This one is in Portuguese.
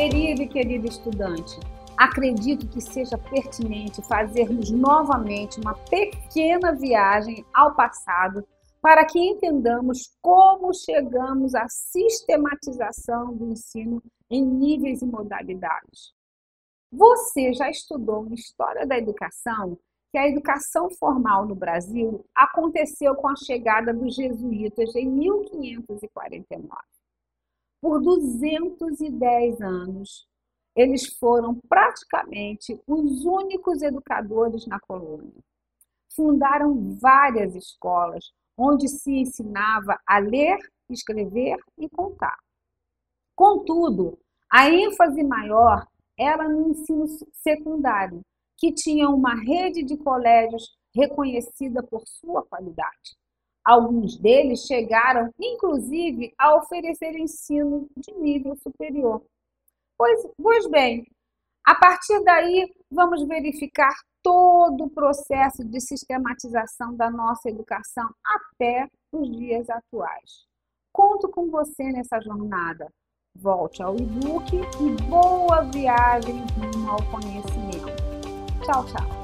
Inclusive, querido estudante, acredito que seja pertinente fazermos novamente uma pequena viagem ao passado para que entendamos como chegamos à sistematização do ensino em níveis e modalidades. Você já estudou em História da Educação que a educação formal no Brasil aconteceu com a chegada dos jesuítas em 1549. Por 210 anos, eles foram praticamente os únicos educadores na colônia. Fundaram várias escolas onde se ensinava a ler, escrever e contar. Contudo, a ênfase maior era no ensino secundário, que tinha uma rede de colégios reconhecida por sua qualidade. Alguns deles chegaram, inclusive, a oferecer ensino de nível superior. Pois, pois bem, a partir daí, vamos verificar todo o processo de sistematização da nossa educação até os dias atuais. Conto com você nessa jornada. Volte ao e-book e boa viagem rumo ao conhecimento. Tchau, tchau.